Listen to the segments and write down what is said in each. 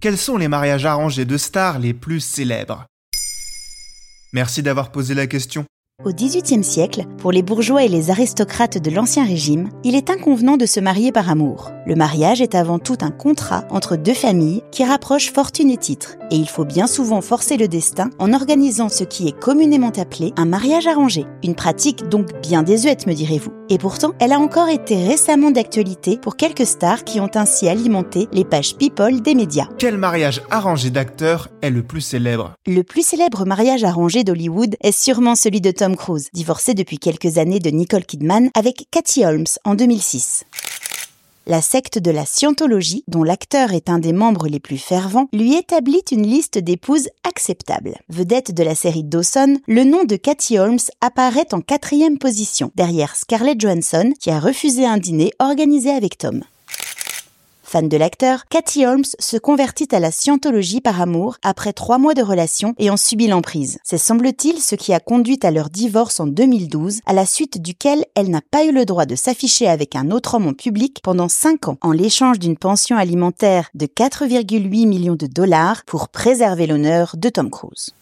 quels sont les mariages arrangés de stars les plus célèbres? Merci d'avoir posé la question. Au XVIIIe siècle, pour les bourgeois et les aristocrates de l'Ancien Régime, il est inconvenant de se marier par amour. Le mariage est avant tout un contrat entre deux familles qui rapprochent fortune et titre, et il faut bien souvent forcer le destin en organisant ce qui est communément appelé un mariage arrangé. Une pratique donc bien désuète, me direz-vous. Et pourtant, elle a encore été récemment d'actualité pour quelques stars qui ont ainsi alimenté les pages People des médias. Quel mariage arrangé d'acteurs est le plus célèbre? Le plus célèbre mariage arrangé d'Hollywood est sûrement celui de Tom Cruise, divorcé depuis quelques années de Nicole Kidman avec Cathy Holmes en 2006. La secte de la Scientologie, dont l'acteur est un des membres les plus fervents, lui établit une liste d'épouses acceptables. Vedette de la série Dawson, le nom de Cathy Holmes apparaît en quatrième position, derrière Scarlett Johansson, qui a refusé un dîner organisé avec Tom. Fan de l'acteur, Cathy Holmes se convertit à la scientologie par amour après trois mois de relation et en subit l'emprise. C'est semble-t-il ce qui a conduit à leur divorce en 2012, à la suite duquel elle n'a pas eu le droit de s'afficher avec un autre homme en public pendant cinq ans, en l'échange d'une pension alimentaire de 4,8 millions de dollars pour préserver l'honneur de Tom Cruise.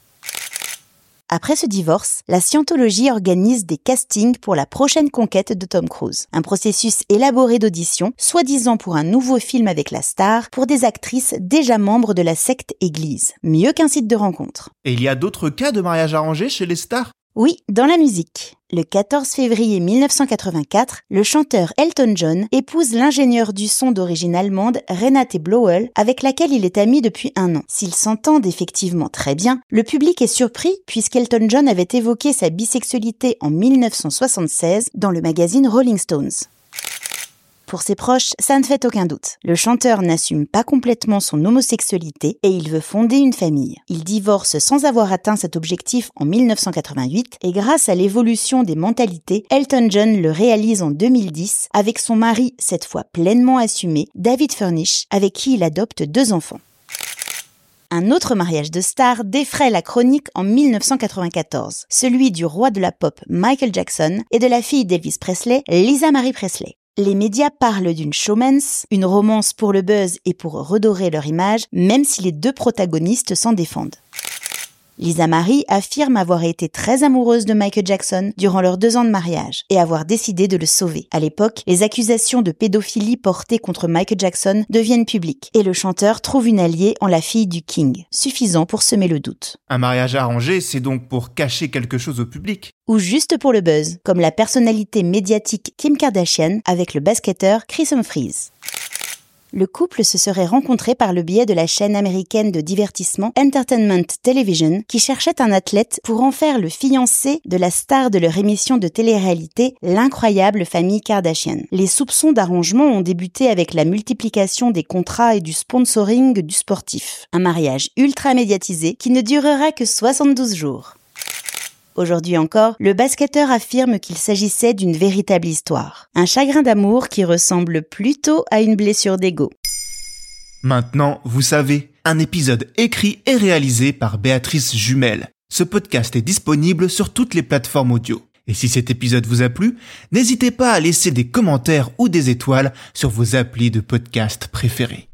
Après ce divorce, la Scientologie organise des castings pour la prochaine conquête de Tom Cruise. Un processus élaboré d'audition, soi-disant pour un nouveau film avec la star, pour des actrices déjà membres de la secte Église. Mieux qu'un site de rencontre. Et il y a d'autres cas de mariage arrangé chez les stars? Oui, dans la musique. Le 14 février 1984, le chanteur Elton John épouse l'ingénieur du son d'origine allemande Renate Blowell, avec laquelle il est ami depuis un an. S'ils s'entendent effectivement très bien, le public est surpris puisqu'Elton John avait évoqué sa bisexualité en 1976 dans le magazine Rolling Stones. Pour ses proches, ça ne fait aucun doute. Le chanteur n'assume pas complètement son homosexualité et il veut fonder une famille. Il divorce sans avoir atteint cet objectif en 1988 et grâce à l'évolution des mentalités, Elton John le réalise en 2010 avec son mari, cette fois pleinement assumé, David Furnish, avec qui il adopte deux enfants. Un autre mariage de stars défraie la chronique en 1994, celui du roi de la pop Michael Jackson et de la fille d'Elvis Presley, Lisa Marie Presley les médias parlent d'une showmance, une romance pour le buzz et pour redorer leur image, même si les deux protagonistes s'en défendent. Lisa Marie affirme avoir été très amoureuse de Michael Jackson durant leurs deux ans de mariage et avoir décidé de le sauver. À l'époque, les accusations de pédophilie portées contre Michael Jackson deviennent publiques et le chanteur trouve une alliée en la fille du King, suffisant pour semer le doute. Un mariage arrangé, c'est donc pour cacher quelque chose au public Ou juste pour le buzz, comme la personnalité médiatique Kim Kardashian avec le basketteur Chris Humphries. Le couple se serait rencontré par le biais de la chaîne américaine de divertissement Entertainment Television qui cherchait un athlète pour en faire le fiancé de la star de leur émission de télé-réalité L'incroyable famille Kardashian. Les soupçons d'arrangement ont débuté avec la multiplication des contrats et du sponsoring du sportif. Un mariage ultra médiatisé qui ne durera que 72 jours. Aujourd'hui encore, le basketteur affirme qu'il s'agissait d'une véritable histoire. Un chagrin d'amour qui ressemble plutôt à une blessure d'ego. Maintenant, vous savez, un épisode écrit et réalisé par Béatrice Jumel. Ce podcast est disponible sur toutes les plateformes audio. Et si cet épisode vous a plu, n'hésitez pas à laisser des commentaires ou des étoiles sur vos applis de podcast préférés.